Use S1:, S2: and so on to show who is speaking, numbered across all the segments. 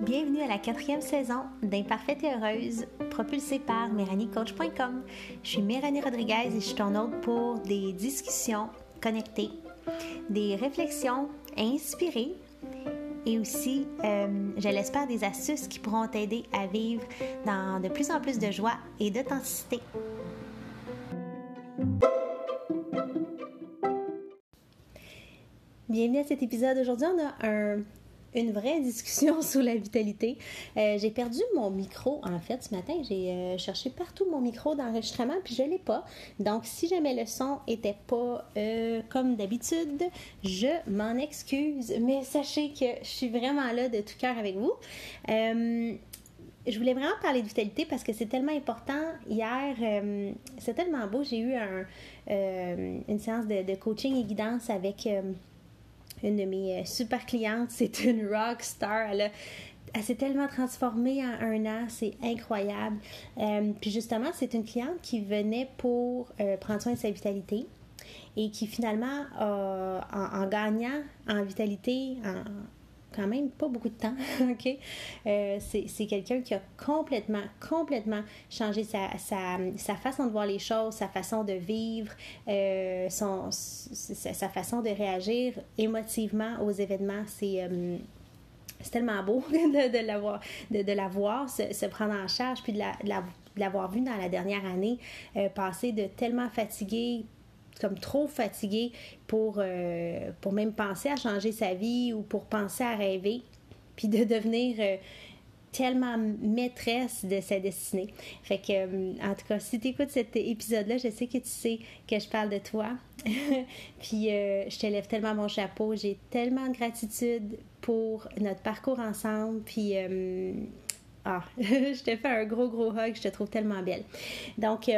S1: Bienvenue à la quatrième saison d'Imparfaite et Heureuse, propulsée par MéranieCoach.com. Je suis Méranie Rodriguez et je suis ton hôte pour des discussions connectées, des réflexions inspirées et aussi, euh, je l'espère, des astuces qui pourront t'aider à vivre dans de plus en plus de joie et d'authenticité. Cet épisode. Aujourd'hui, on a un une vraie discussion sur la vitalité. Euh, j'ai perdu mon micro, en fait, ce matin. J'ai euh, cherché partout mon micro d'enregistrement, puis je ne l'ai pas. Donc, si jamais le son n'était pas euh, comme d'habitude, je m'en excuse. Mais sachez que je suis vraiment là de tout cœur avec vous. je voulais vraiment parler de vitalité parce que c'est tellement important. Hier, c'est tellement beau. J'ai eu une séance de, coaching et guidance avec une de mes euh, super clientes, c'est une rock star. Elle, s'est tellement transformée en un an, c'est incroyable. Euh, puis justement, c'est une cliente qui venait pour euh, prendre soin de sa vitalité et qui finalement, en, en, gagnant en vitalité, en, quand même pas beaucoup de temps, OK? Euh, c'est quelqu'un qui a complètement, complètement changé sa, sa, façon de voir les choses, sa façon de vivre, euh, son, sa, façon de réagir émotivement aux événements. C'est... Euh, tellement beau de, de, l'avoir, de, de la voir se, se, prendre en charge, puis de, la, de l'avoir vu dans la dernière année passer de tellement fatigué comme trop fatiguée pour, euh, pour même penser à changer sa vie ou pour penser à rêver, puis de devenir euh, tellement maîtresse de sa destinée. Fait que, euh, en tout cas, si tu écoutes cet épisode-là, je sais que tu sais que je parle de toi. puis je te lève tellement mon chapeau. J'ai tellement de gratitude pour notre parcours ensemble. Puis, ah, je te fais un gros, gros hug. Je te trouve tellement belle. Donc,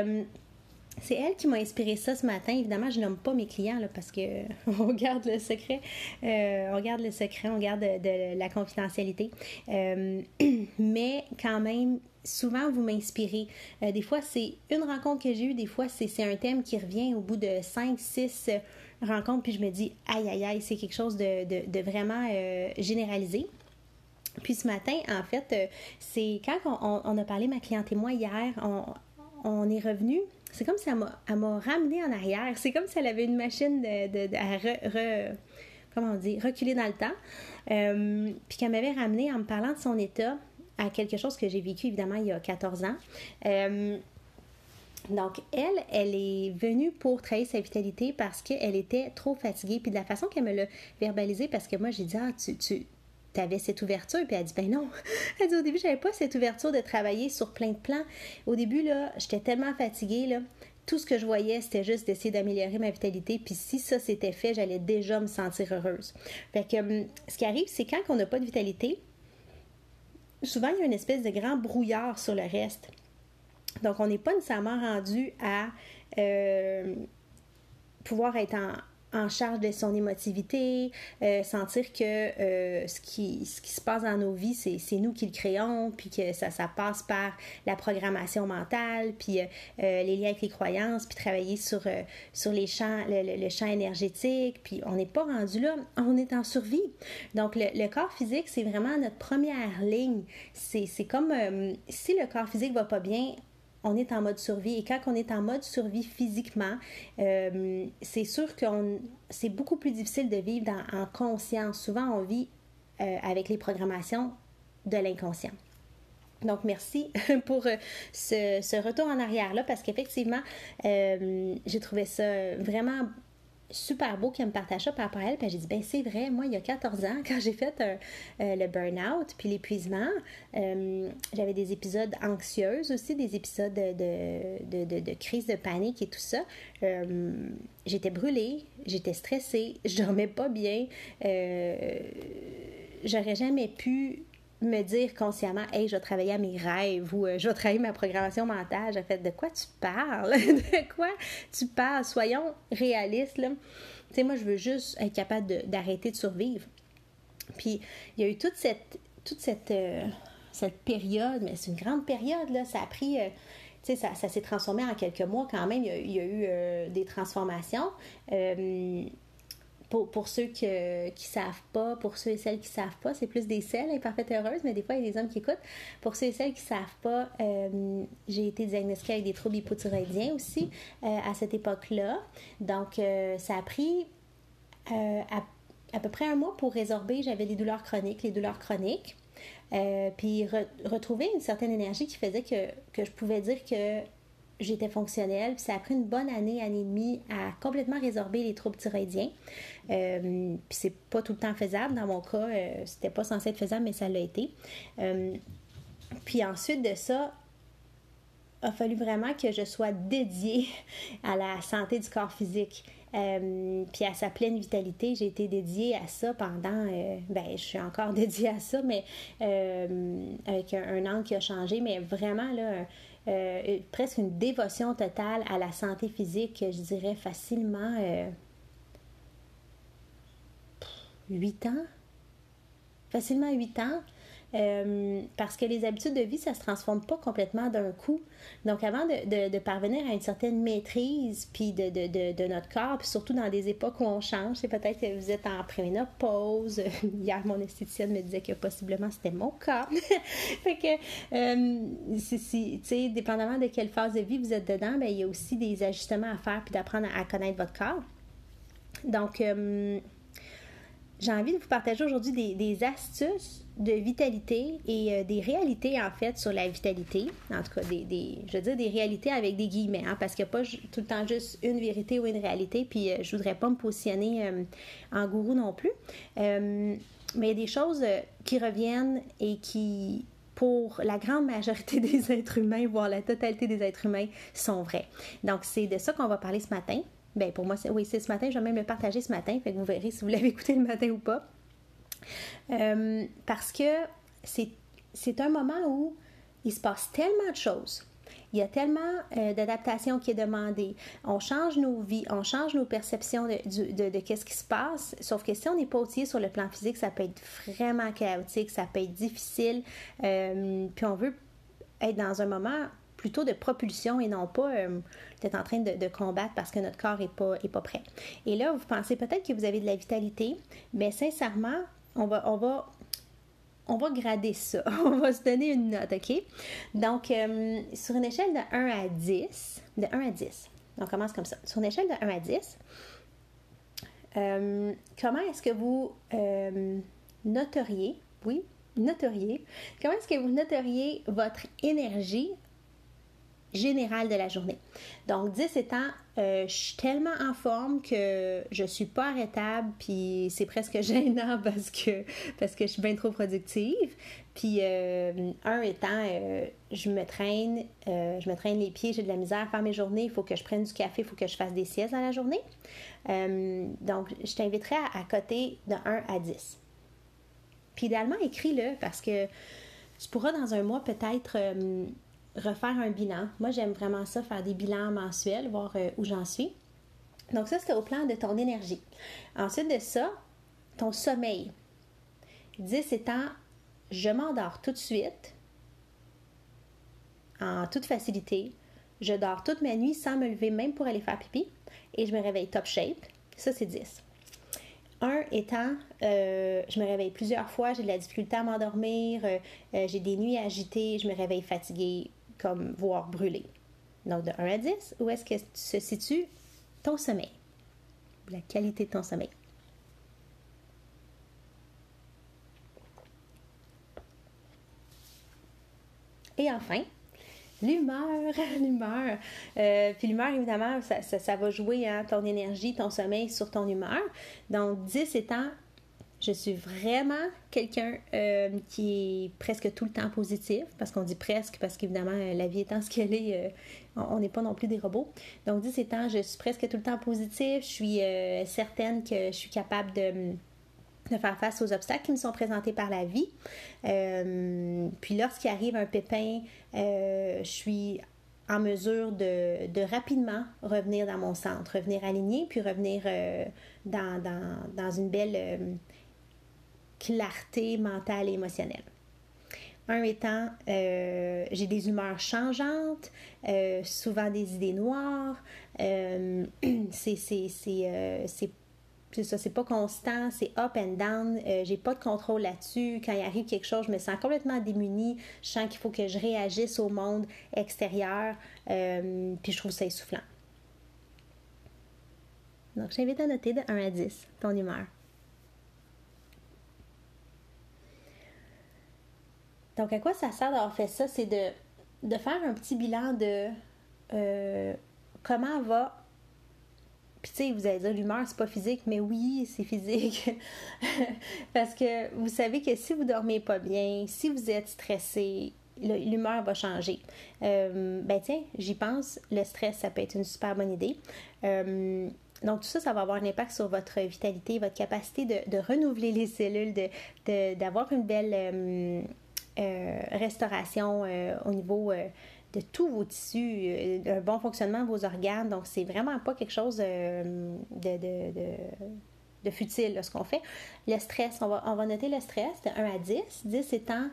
S1: c'est elle qui m'a inspiré ça ce matin. Évidemment, je nomme pas mes clients là, parce que on garde le secret. Euh, on garde le secret, on garde de, la confidentialité. Euh, mais quand même, souvent vous m'inspirez. Euh, des fois, c'est une rencontre que j'ai eue, des fois, c'est un thème qui revient au bout de 5, 6 rencontres, puis je me dis, aïe, aïe, aïe, c'est quelque chose de, vraiment généralisé. Puis ce matin, en fait, c'est quand on, a parlé, ma cliente et moi, hier, on, on est revenu c'est comme si elle m'a ramené en arrière. C'est comme si elle avait une machine de, à comment on dit, reculer dans le temps. Euh, puis qu'elle m'avait ramené en me parlant de son état à quelque chose que j'ai vécu évidemment il y a 14 ans. Euh, donc, elle, elle est venue pour travailler sa vitalité parce qu'elle était trop fatiguée. Puis de la façon qu'elle me l'a verbalisé, parce que moi, j'ai dit, ah, tu, tu, tu avais cette ouverture. Puis elle dit, ben non. Elle dit, au début, j'avais pas cette ouverture de travailler sur plein de plans. Au début, là, j'étais tellement fatiguée, là. Tout ce que je voyais, c'était juste d'essayer d'améliorer ma vitalité. Puis si ça s'était fait, j'allais déjà me sentir heureuse. Fait que hum, ce qui arrive, c'est quand on n'a pas de vitalité, souvent, il y a une espèce de grand brouillard sur le reste. Donc, on n'est pas nécessairement rendu à euh, pouvoir être en, en charge de son émotivité, euh, sentir que euh, ce, qui, ce qui se passe dans nos vies, c'est nous qui le créons, puis que ça, ça passe par la programmation mentale, puis euh, les liens avec les croyances, puis travailler sur, sur les champs, le, champ énergétique, puis on n'est pas rendu là, on est en survie. Donc le, le corps physique, c'est vraiment notre première ligne. C'est comme si le corps physique va pas bien, on est en mode survie. Et quand on est en mode survie physiquement, euh, c'est sûr que c'est beaucoup plus difficile de vivre en conscience. Souvent, on vit euh, avec les programmations de l'inconscient. Donc, merci pour euh, ce, retour en arrière-là parce qu'effectivement, j'ai trouvé ça vraiment super beau qu'elle me partage ça par rapport à elle. Puis j'ai dit, ben c'est vrai, moi, il y a 14 ans, quand j'ai fait euh, le burn-out puis l'épuisement, euh, j'avais des épisodes anxieux aussi, des épisodes de, de, de, crise de panique et tout ça. Euh, j'étais brûlée, j'étais stressée, je dormais pas bien. J'aurais jamais pu me dire consciemment, hey, je vais travailler à mes rêves ou euh, je vais travailler ma programmation mentale. J'ai fait, de quoi tu parles? de quoi tu parles? Soyons réalistes, là. Tu sais, moi, je veux juste être capable d'arrêter de, survivre. Puis, il y a eu toute euh, cette période, mais c'est une grande période, là. Ça a pris, euh, ça s'est transformé en quelques mois quand même. Il y a, eu des transformations. Pour, pour, ceux qui ne savent pas, pour ceux et celles qui savent pas, c'est plus des celles imparfaites heureuses, mais des fois, il y a des hommes qui écoutent. Pour ceux et celles qui savent pas, j'ai été diagnostiquée avec des troubles hypothyroïdiens aussi à cette époque-là. Donc, ça a pris à à peu près un mois pour résorber, j'avais des douleurs chroniques, les douleurs chroniques. Euh, puis retrouver une certaine énergie qui faisait que, je pouvais dire que j'étais fonctionnelle. Puis ça a pris une bonne année, année et demie à complètement résorber les troubles thyroïdiens. Euh, puis c'est pas tout le temps faisable. Dans mon cas, euh, c'était pas censé être faisable, mais ça l'a été. Euh, puis ensuite de ça, a fallu vraiment que je sois dédiée à la santé du corps physique. Euh, puis à sa pleine vitalité, j'ai été dédiée à ça pendant, euh, ben je suis encore dédiée à ça, mais euh, avec un, an qui a changé, mais vraiment là, presque une dévotion totale à la santé physique, je dirais facilement 8 ans? Facilement 8 ans. Euh, parce que les habitudes de vie, ça se transforme pas complètement d'un coup. Donc, avant de, parvenir à une certaine maîtrise, puis de, de, notre corps, puis surtout dans des époques où on change, c'est peut-être que vous êtes en préménopause. Hier, mon esthéticienne me disait que possiblement c'était mon cas. fait que, euh, tu sais, dépendamment de quelle phase de vie vous êtes dedans, ben, il y a aussi des ajustements à faire, puis d'apprendre à, connaître votre corps. Donc, euh, j'ai envie de vous partager aujourd'hui des, astuces de vitalité et euh, des réalités, en fait, sur la vitalité. En tout cas, des, je veux dire des réalités avec des guillemets, hein, parce qu'il n'y a pas tout le temps juste une vérité ou une réalité, puis euh, je voudrais pas me positionner euh, en gourou non plus. mais il y a des choses qui reviennent et qui, pour la grande majorité des êtres humains, voire la totalité des êtres humains, sont vraies. Donc, c'est de ça qu'on va parler ce matin. Ben pour moi, oui, c'est ce matin. Je vais même le partager ce matin. Fait que vous verrez si vous l'avez écouté le matin ou pas. Euh, parce que c'est un moment où il se passe tellement de choses. Il y a tellement euh, d'adaptation qui est demandée. On change nos vies, on change nos perceptions de, de, de, qu'est-ce qui se passe. Sauf que si on n'est pas outillé sur le plan physique, ça peut être vraiment chaotique, ça peut être difficile. Euh, puis on veut être dans un moment plutôt de propulsion et non pas d'être en train de, combattre parce que notre corps n'est pas, est pas prêt. Et là, vous pensez peut-être que vous avez de la vitalité, mais sincèrement, on va, on va, on va grader ça. on va se donner une note, OK? Donc, euh, sur une échelle de 1 à 10, de 1 à 10, on commence comme ça. Sur une échelle de 1 à 10, euh, comment est-ce que vous euh, noteriez, oui, noteriez, comment est-ce que vous noteriez votre énergie générale de la journée. Donc 10 étant, euh, je suis tellement en forme que je suis pas arrêtable, puis c'est presque gênant parce que, parce que je suis bien trop productive. Puis euh, un étant, euh, je me traîne, je me traîne les pieds, j'ai de la misère à faire mes journées, il faut que je prenne du café, il faut que je fasse des siestes dans la journée. donc, je t'inviterai à, à côté de 1 à 10. Puis idéalement, écris-le parce que tu pourras dans un mois peut-être refaire un bilan. Moi, j'aime vraiment ça, faire des bilans mensuels, voir euh, où j'en suis. Donc ça, c'était au plan de ton énergie. Ensuite de ça, ton sommeil. 10 étant, je m'endors tout de suite, en toute facilité. Je dors toute ma nuit sans me lever même pour aller faire pipi. Et je me réveille top shape. Ça, c'est 10. 1 étant, euh, je me réveille plusieurs fois, j'ai de la difficulté à m'endormir, euh, j'ai des nuits agitées, je me réveille fatiguée, comme voir brûler. Donc de 1 à 10, où est-ce que se situe ton sommeil? La qualité de ton sommeil. Et enfin, l'humeur, l'humeur. Euh, puis l'humeur, évidemment, ça, va jouer hein, ton énergie, ton sommeil sur ton humeur. Donc 10 étant je suis vraiment quelqu'un euh, qui est presque tout le temps positif, parce qu'on dit presque, parce qu'évidemment, euh, la vie étant ce qu'elle est, euh, on n'est pas non plus des robots. Donc, dit temps, je suis presque tout le temps positif, je suis certaine que je suis capable de, de, faire face aux obstacles qui me sont présentés par la vie. puis lorsqu'il arrive un pépin, je suis en mesure de, de, rapidement revenir dans mon centre, revenir aligné, puis revenir dans, dans, dans, une belle clarté mentale et émotionnelle. Un étant, euh, j'ai des humeurs changeantes, euh, souvent des idées noires. Euh, c'est ça, c'est pas constant, c'est up and down. j'ai pas de contrôle là-dessus. Quand il arrive quelque chose, je me sens complètement démunie. Je sens qu'il faut que je réagisse au monde extérieur. puis je trouve ça essoufflant. Donc, j'invite à noter de 1 à 10 ton humeur. Donc, à quoi ça sert d'avoir fait ça? C'est de, faire un petit bilan de euh, comment va. Puis, tu sais, vous allez dire l'humeur, c'est pas physique, mais oui, c'est physique. Parce que vous savez que si vous dormez pas bien, si vous êtes stressé, l'humeur va changer. Euh, ben, tiens, j'y pense, le stress, ça peut être une super bonne idée. Euh, donc, tout ça, ça va avoir un impact sur votre vitalité, votre capacité de, renouveler les cellules, d'avoir une belle restauration euh, au niveau euh, de tous vos tissus, un bon fonctionnement de vos organes. Donc, c'est vraiment pas quelque chose de, futile ce qu'on fait. Le stress, on va, noter le stress de 1 à 10. 10 étant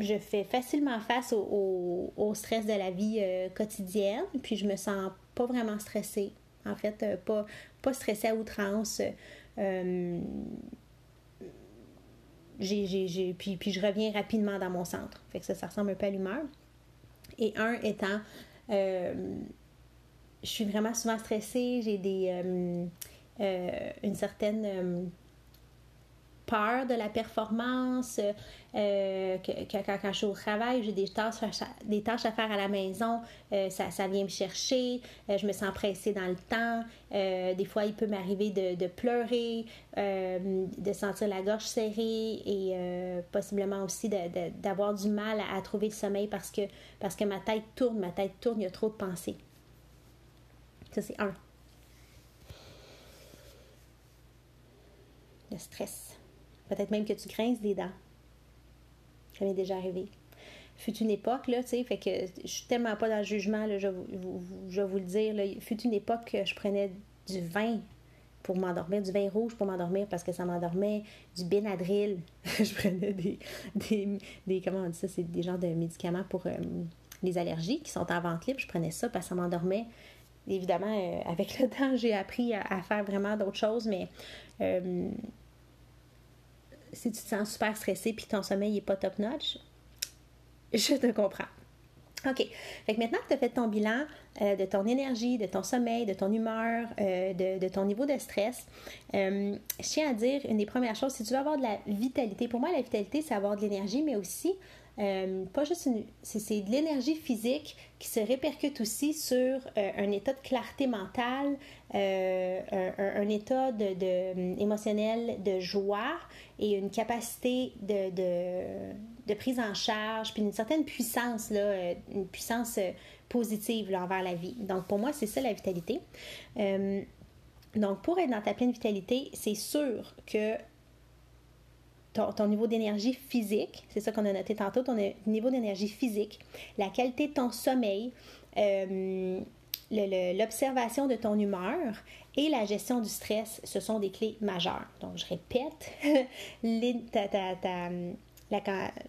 S1: je fais facilement face au, au, stress de la vie quotidienne, puis je me sens pas vraiment stressée. En fait, pas, pas stressée à outrance j'ai, puis, puis je reviens rapidement dans mon centre. Fait que ça, ça ressemble un peu à l'humeur. Et un étant, euh, je suis vraiment souvent stressée, j'ai des, euh, euh, une certaine peur de la performance, euh, que, quand, je suis au travail, j'ai des tâches, à faire à la maison, euh, ça, vient me chercher, euh, je me sens pressée dans le temps, des fois il peut m'arriver de, pleurer, de sentir la gorge serrée et possiblement aussi d'avoir du mal à, à, trouver le sommeil parce que, parce que ma tête tourne, ma tête tourne, il y a trop de pensées. Ça c'est un. Le stress. Peut-être même que tu grinces des dents. Ça m'est déjà arrivé. Fut une époque, là, tu sais, fait que je suis tellement pas dans le jugement, je, vais vous le dire, là, fut une époque que je prenais du vin pour m'endormir, du vin rouge pour m'endormir parce que ça m'endormait, du Benadryl. je prenais des, des, comment on dit ça, c'est des genres de médicaments pour euh, les allergies qui sont en vente libre. Je prenais ça parce que ça m'endormait. Évidemment, euh, avec le temps, j'ai appris à, faire vraiment d'autres choses, mais euh, si tu te sens super stressé puis ton sommeil n'est pas top notch, je te comprends. OK. Fait que maintenant que tu as fait ton bilan euh, de ton énergie, de ton sommeil, de ton humeur, euh, de, ton niveau de stress, euh, je tiens à dire une des premières choses, si tu veux avoir de la vitalité, pour moi, la vitalité, c'est avoir de l'énergie, mais aussi euh, pas juste une, c'est, de l'énergie physique qui se répercute aussi sur euh, un état de clarté mentale, euh, un, état de, émotionnel de joie et une capacité de, de, prise en charge, puis une certaine puissance, là, une puissance positive envers la vie. Donc pour moi, c'est ça la vitalité. donc pour être dans ta pleine vitalité, c'est sûr que ton, niveau d'énergie physique, c'est ça qu'on a noté tantôt, ton niveau d'énergie physique, la qualité de ton sommeil, euh, l'observation de ton humeur et la gestion du stress, ce sont des clés majeures. Donc, je répète, la,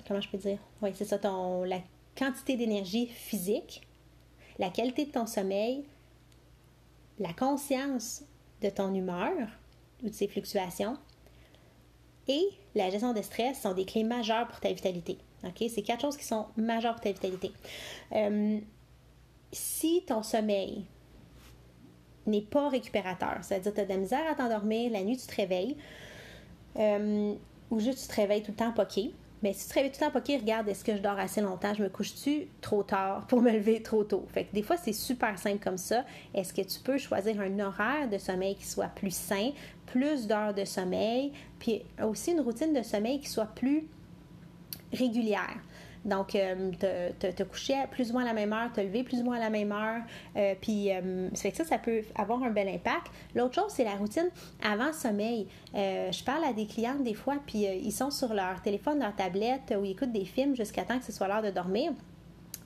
S1: comment je peux dire? Oui, c'est ça, ton, la quantité d'énergie physique, la qualité de ton sommeil, la conscience de ton humeur ou de ses fluctuations et la gestion de stress sont des clés majeures pour ta vitalité. OK? C'est quatre choses qui sont majeures pour ta vitalité. Euh, si ton sommeil n'est pas récupérateur, c'est-à-dire que tu as de la misère à t'endormir, la nuit tu te réveilles, euh, ou juste tu te réveilles tout le temps poqué, mais si tu te réveilles tout le temps poqué, regarde, est-ce que je dors assez longtemps? Je me couche-tu trop tard pour me lever trop tôt? Fait que des fois, c'est super simple comme ça. Est-ce que tu peux choisir un horaire de sommeil qui soit plus sain, plus d'heures de sommeil, puis aussi une routine de sommeil qui soit plus régulière? Donc, euh, te, coucher plus ou moins à la même heure, te lever plus ou moins à la même heure. Euh, puis, euh, ça fait que ça, ça peut avoir un bel impact. L'autre chose, c'est la routine avant sommeil. je parle à des clientes des fois, puis ils sont sur leur téléphone, leur tablette, ou ils écoutent des films jusqu'à temps que ce soit l'heure de dormir.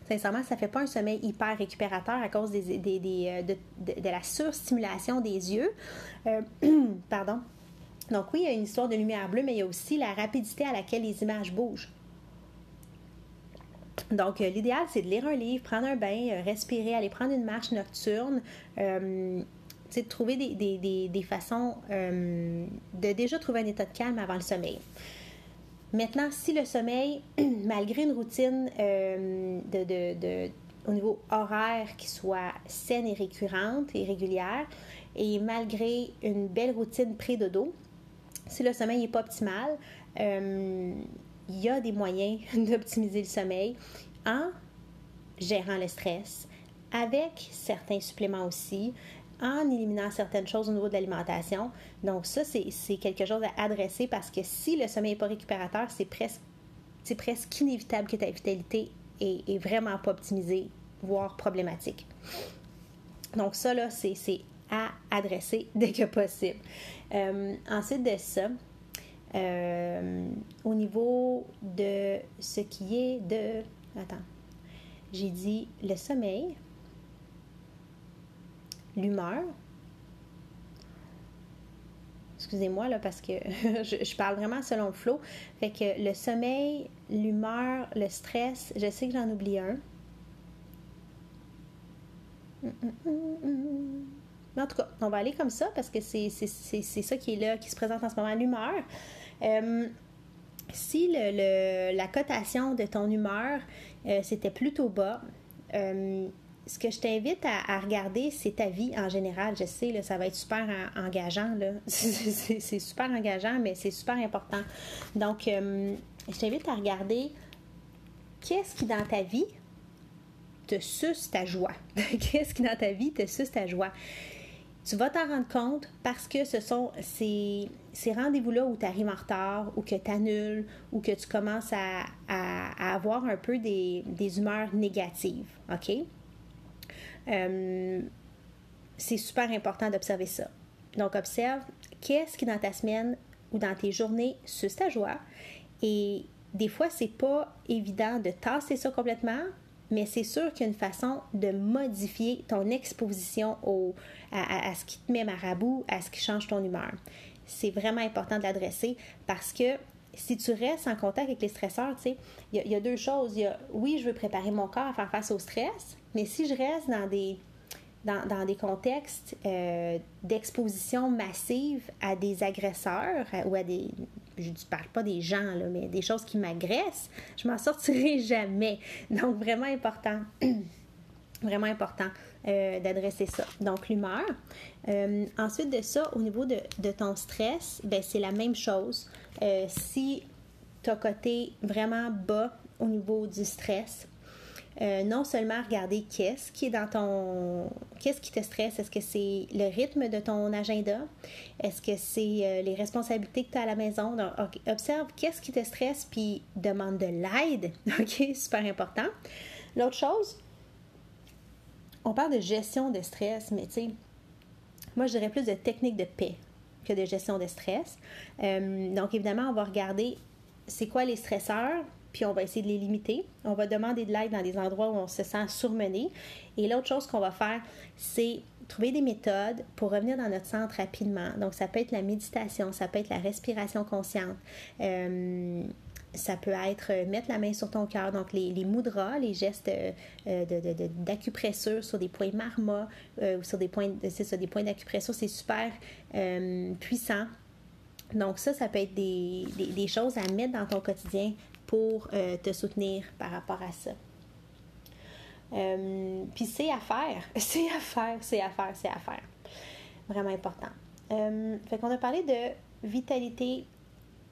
S1: Sincèrement, ça fait pas un sommeil hyper récupérateur à cause des, de, de, la surstimulation des yeux. pardon. Donc oui, il y a une histoire de lumière bleue, mais il y a aussi la rapidité à laquelle les images bougent. Donc, euh, l'idéal, c'est de lire un livre, prendre un bain, euh, respirer, aller prendre une marche nocturne, euh, de trouver des, façons de déjà trouver un état de calme avant le sommeil. Maintenant, si le sommeil, malgré une routine de, au niveau horaire qui soit saine et récurrente et régulière, et malgré une belle routine pré-dodo, si le sommeil n'est pas optimal, il y a des moyens d'optimiser le sommeil en gérant le stress, avec certains suppléments aussi, en éliminant certaines choses au niveau de l'alimentation. Donc ça, c'est quelque chose à adresser parce que si le sommeil n'est pas récupérateur, c'est presque, inévitable que ta vitalité est, vraiment pas optimisée, voire problématique. Donc ça, là, c'est à adresser dès que possible. Euh, ensuite de ça, euh, au niveau de ce qui est de... Attends. J'ai dit le sommeil, l'humeur. Excusez-moi là parce que je, parle vraiment selon le flow. Fait que le sommeil, l'humeur, le stress, je sais que j'en oublie un. Mais en tout cas, on va aller comme ça parce que c'est ça qui est là, qui se présente en ce moment. L'humeur, euh, si le, la cotation de ton humeur, euh, c'était plutôt bas, euh, ce que je t'invite à, regarder, c'est ta vie en général. Je sais, ça va être super engageant. C'est super engageant, mais c'est super important. Donc, je t'invite à regarder qu'est-ce qui dans ta vie te suce ta joie. qu'est-ce qui dans ta vie te suce ta joie? Tu vas t'en rendre compte parce que ce sont ces, rendez-vous-là où tu arrives en retard ou que tu annules ou que tu commences à, avoir un peu des, humeurs négatives. OK? Euh, c'est super important d'observer ça. Donc, observe qu'est-ce qui dans ta semaine ou dans tes journées suce ta joie. Et des fois, c'est pas évident de tasser ça complètement, mais c'est sûr qu'il y a une façon de modifier ton exposition à, ce qui te met marabout, à ce qui change ton humeur. C'est vraiment important de l'adresser parce que si tu restes en contact avec les stresseurs, tu sais, il y, a deux choses. Y a, oui, je veux préparer mon corps à faire face au stress, mais si je reste dans des, dans, des contextes euh, d'exposition massive à des agresseurs ou à des, je ne parle pas des gens, là, mais des choses qui m'agressent, je m'en sortirai jamais. Donc, vraiment important. vraiment important euh, d'adresser ça. Donc, l'humeur. Euh, ensuite de ça, au niveau de, ton stress, ben, c'est la même chose. Si tu as côté vraiment bas au niveau du stress, euh, non seulement regarder qu'est-ce qui est dans ton. Qu'est-ce qui te stresse? Est-ce que c'est le rythme de ton agenda? Est-ce que c'est euh, les responsabilités que tu as à la maison? Observe qu'est-ce qui te stresse, puis demande de l'aide. OK? Super important. L'autre chose, on parle de gestion de stress, mais tu sais, moi, je dirais plus de technique de paix que de gestion de stress. Euh, donc, évidemment, on va regarder c'est quoi les stresseurs, puis on va essayer de les limiter. On va demander de l'aide dans des endroits où on se sent surmené. Et l'autre chose qu'on va faire, c'est trouver des méthodes pour revenir dans notre centre rapidement. Donc, ça peut être la méditation, ça peut être la respiration consciente. Euh, ça peut être mettre la main sur ton cœur, donc les, les mudras, les gestes euh, d'acupressure sur des points marma euh, ou sur des points, ça, des points d'acupressure, c'est super puissant. Donc ça, ça peut être des, choses à mettre dans ton quotidien pour euh, te soutenir par rapport à ça. Euh, puis c'est à faire, c'est à faire, c'est à faire, c'est à faire. Vraiment important. Euh, fait qu'on a parlé de vitalité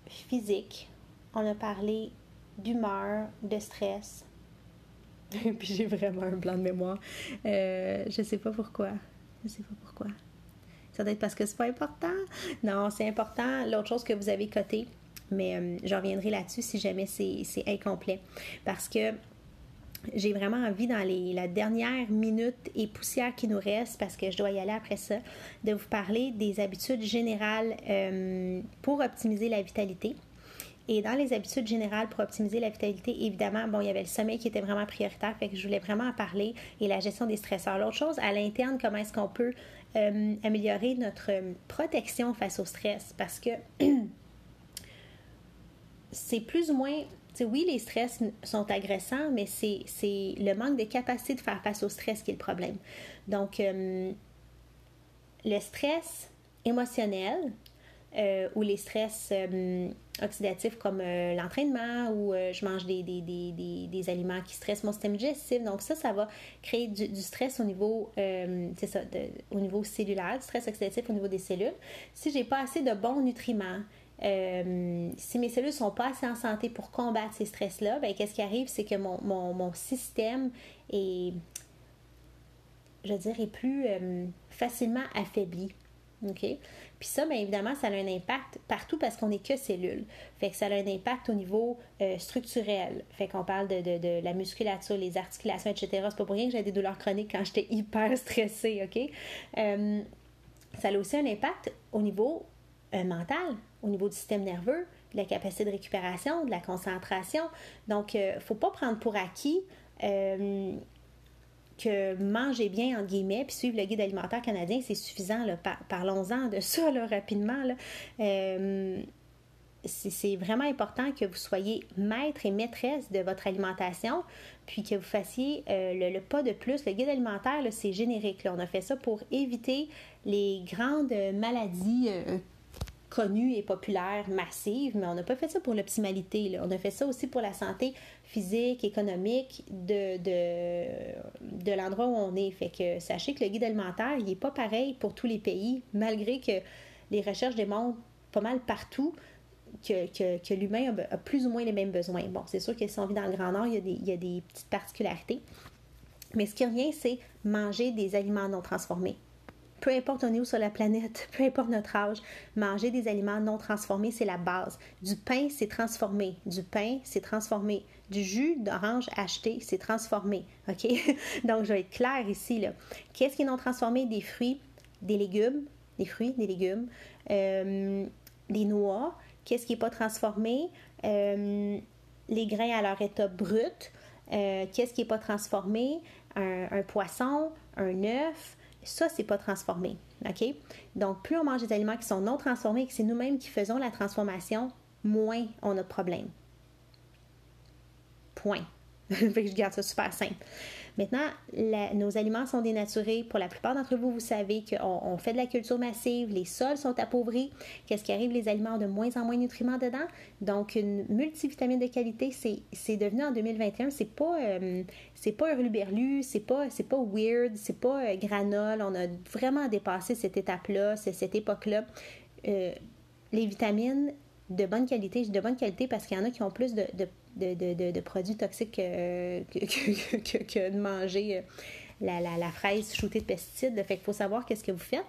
S1: physique, on a parlé d'humeur, de stress. puis j'ai vraiment un blanc de mémoire. Euh, je sais pas pourquoi. Je sais pas pourquoi. Ça doit être parce que c'est pas important. Non, c'est important. L'autre chose que vous avez coté, mais euh, je reviendrai là-dessus si jamais c'est incomplet. Parce que j'ai vraiment envie dans les, la dernière minute et poussière qui nous reste, parce que je dois y aller après ça, de vous parler des habitudes générales euh, pour optimiser la vitalité. Et dans les habitudes générales pour optimiser la vitalité, évidemment, bon, il y avait le sommeil qui était vraiment prioritaire, fait que je voulais vraiment en parler et la gestion des stresseurs. L'autre chose, à l'interne, comment est-ce qu'on peut améliorer notre protection face au stress? Parce que c'est plus ou moins oui, les stress sont agressants, mais c'est le manque de capacité de faire face au stress qui est le problème. Donc, euh, le stress émotionnel euh, ou les stress euh, oxydatifs comme l'entraînement ou je mange des, aliments qui stressent mon système digestif. Donc, ça, ça va créer du, stress au niveau, au niveau cellulaire, du stress oxydatif au niveau des cellules. Si j'ai pas assez de bons nutriments, euh, si mes cellules sont pas assez en santé pour combattre ces stress-là, ben, qu'est-ce qui arrive, c'est que mon, mon, système est, je dirais, plus euh, facilement affaibli. OK? Puis ça, bien évidemment, ça a un impact partout parce qu'on n'est que cellules. Fait que ça a un impact au niveau euh, structurel. Fait qu'on parle de, de, de, la musculature, les articulations, etc. C'est pas pour rien que j'ai des douleurs chroniques quand j'étais hyper stressée, OK? ça a aussi un impact au niveau mental au niveau du système nerveux, de la capacité de récupération, de la concentration. Donc, il euh, ne faut pas prendre pour acquis euh, que manger bien, en guillemets, puis suivre le guide alimentaire canadien, c'est suffisant. Parlons-en de ça rapidement. Euh, c'est vraiment important que vous soyez maître et maîtresse de votre alimentation, puis que vous fassiez le, pas de plus. Le guide alimentaire, c'est générique. On a fait ça pour éviter les grandes maladies connue et populaire, massive, mais on n'a pas fait ça pour l'optimalité. On a fait ça aussi pour la santé physique, économique de, de, de l'endroit où on est. Fait que sachez que le guide alimentaire, il n'est pas pareil pour tous les pays, malgré que les recherches démontrent pas mal partout que, que, l'humain a, plus ou moins les mêmes besoins. Bon, c'est sûr que si on vit dans le Grand Nord, il y a des, il y a des petites particularités. Mais ce qui revient, c'est manger des aliments non transformés peu importe on est où sur la planète, peu importe notre âge, manger des aliments non transformés, c'est la base. Du pain, c'est transformé. Du pain, c'est transformé. Du jus d'orange acheté, c'est transformé. OK? Donc, je vais être claire ici. Qu'est-ce qui est non transformé? Des fruits, des légumes, des fruits, des légumes, euh, des noix. Qu'est-ce qui n'est pas transformé? Euh, les grains à leur état brut. Euh, qu'est-ce qui n'est pas transformé? Un, un poisson, un œuf, ça, c'est pas transformé. OK? Donc, plus on mange des aliments qui sont non transformés et que c'est nous-mêmes qui faisons la transformation, moins on a de problèmes. Point. fait que je garde ça super simple. Maintenant, nos aliments sont dénaturés. Pour la plupart d'entre vous, vous savez qu'on fait de la culture massive, les sols sont appauvris. Qu'est-ce qui arrive? Les aliments ont de moins en moins de nutriments dedans. Donc, une multivitamine de qualité, c'est devenu en 2021, c'est pas, euh, c'est pas c'est pas, pas weird, c'est pas euh, granole. On a vraiment dépassé cette étape-là, cette époque-là. Euh, les vitamines de bonne qualité, de bonne qualité parce qu'il y en a qui ont plus de, produits toxiques que, que, de manger euh, la, fraise shootée de pesticides. Fait qu'il faut savoir qu'est-ce que vous faites.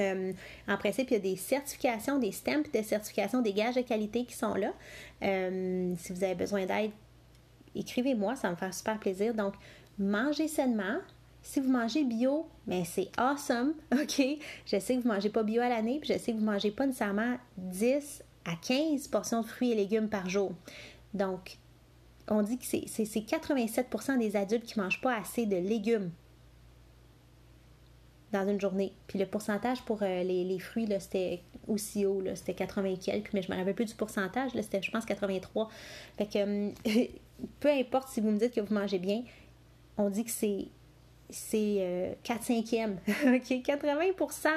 S1: Euh, en principe, il y a des certifications, des stamps de certification, des gages de qualité qui sont là. Euh, si vous avez besoin d'aide, écrivez-moi, ça me fait super plaisir. Donc, mangez sainement. Si vous mangez bio, ben, c'est awesome, OK? Je sais que vous ne mangez pas bio à l'année, puis je sais que vous ne mangez pas nécessairement 10 à 15 portions de fruits et légumes par jour. Donc, on dit que c'est 87% des adultes qui ne mangent pas assez de légumes dans une journée. Puis le pourcentage pour euh, les, fruits, c'était aussi haut, c'était 80 quelques, mais je me rappelle plus du pourcentage, c'était je pense 83. Fait que hum, peu importe si vous me dites que vous mangez bien, on dit que c'est c'est 4 5 e 80%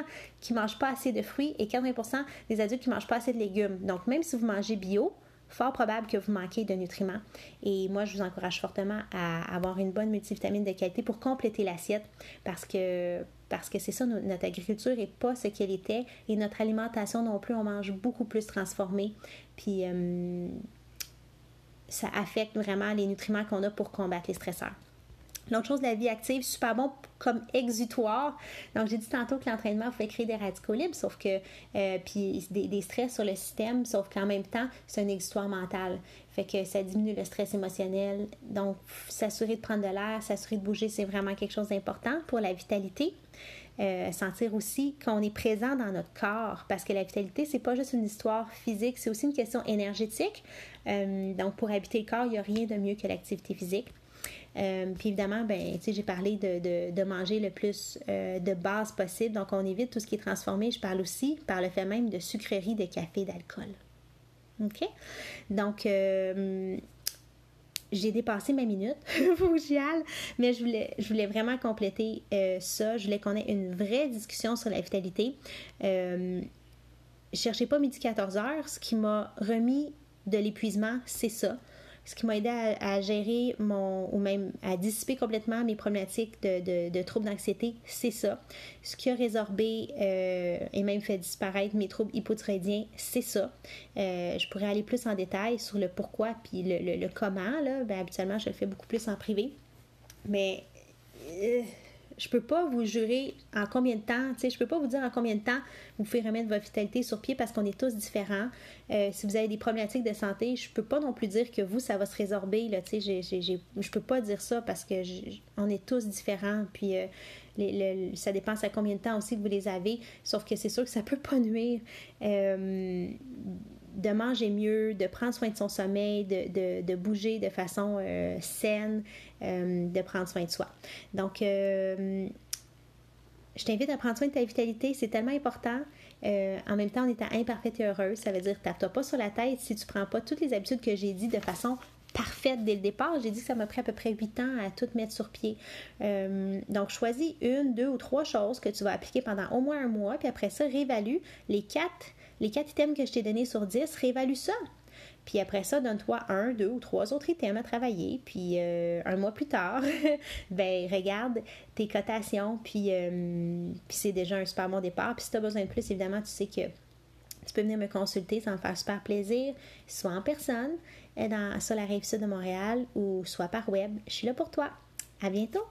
S1: qui ne mangent pas assez de fruits et 80% des adultes qui ne mangent pas assez de légumes. Donc, même si vous mangez bio, fort probable que vous manquez de nutriments. Et moi, je vous encourage fortement à avoir une bonne multivitamine de qualité pour compléter l'assiette parce que parce que c'est ça, notre agriculture n'est pas ce qu'elle était et notre alimentation non plus, on mange beaucoup plus transformé. Puis euh, ça affecte vraiment les nutriments qu'on a pour combattre les stresseurs. L'autre chose, la vie active, super bon comme exutoire. Donc, j'ai dit tantôt que l'entraînement fait créer des radicaux libres, sauf que, euh, puis des, stress sur le système, sauf qu'en même temps, c'est un exutoire mental. Fait que ça diminue le stress émotionnel. Donc, s'assurer de prendre de l'air, s'assurer de bouger, c'est vraiment quelque chose d'important pour la vitalité. Euh, sentir aussi qu'on est présent dans notre corps parce que la vitalité c'est pas juste une histoire physique c'est aussi une question énergétique euh, donc pour habiter le corps il n'y a rien de mieux que l'activité physique puis évidemment, ben, j'ai parlé de, manger le plus de base possible. Donc, on évite tout ce qui est transformé. Je parle aussi, par le fait même, de sucreries, de café, d'alcool. OK? Donc, j'ai dépassé ma minute, Fougial, mais je voulais, je voulais vraiment compléter euh, ça. Je voulais qu'on ait une vraie discussion sur la vitalité. Euh, cherchez pas midi 14 heures. Ce qui m'a remis de l'épuisement, c'est ça ce qui m'a aidé à, gérer mon, ou même à dissiper complètement mes problématiques de, troubles d'anxiété, c'est ça. Ce qui a résorbé euh, et même fait disparaître mes troubles hypothyroïdiens, c'est ça. Euh, je pourrais aller plus en détail sur le pourquoi puis le, comment. Là. Ben, habituellement, je le fais beaucoup plus en privé. Mais euh, je peux pas vous jurer en combien de temps, tu sais, je peux pas vous dire en combien de temps vous pouvez remettre votre vitalité sur pied parce qu'on est tous différents. Euh, si vous avez des problématiques de santé, je peux pas non plus dire que vous, ça va se résorber, là, tu sais, je peux pas dire ça parce que on est tous différents, puis euh, ça dépend à combien de temps aussi que vous les avez, sauf que c'est sûr que ça peut pas nuire. Euh, de manger mieux, de prendre soin de son sommeil, de, bouger de façon euh, saine, euh, de prendre soin de soi. Donc, euh, je t'invite à prendre soin de ta vitalité, c'est tellement important. en même temps, en étant imparfaite et heureuse, ça veut dire tape-toi pas sur la tête si tu prends pas toutes les habitudes que j'ai dit de façon parfaite dès le départ. J'ai dit que ça m'a pris à peu près 8 ans à tout mettre sur pied. donc, choisis une, deux ou trois choses que tu vas appliquer pendant au moins un mois, puis après ça, réévalue les quatre les quatre items que je t'ai donnés sur 10, réévalue ça. Puis après ça, donne-toi un, deux ou trois autres items à travailler. Puis euh, un mois plus tard, ben regarde tes cotations. Puis, euh, puis c'est déjà un super bon départ. Puis si tu as besoin de plus, évidemment, tu sais que tu peux venir me consulter, ça me faire super plaisir, soit en personne, dans, sur la rive sud de Montréal ou soit par web. Je suis là pour toi. À bientôt!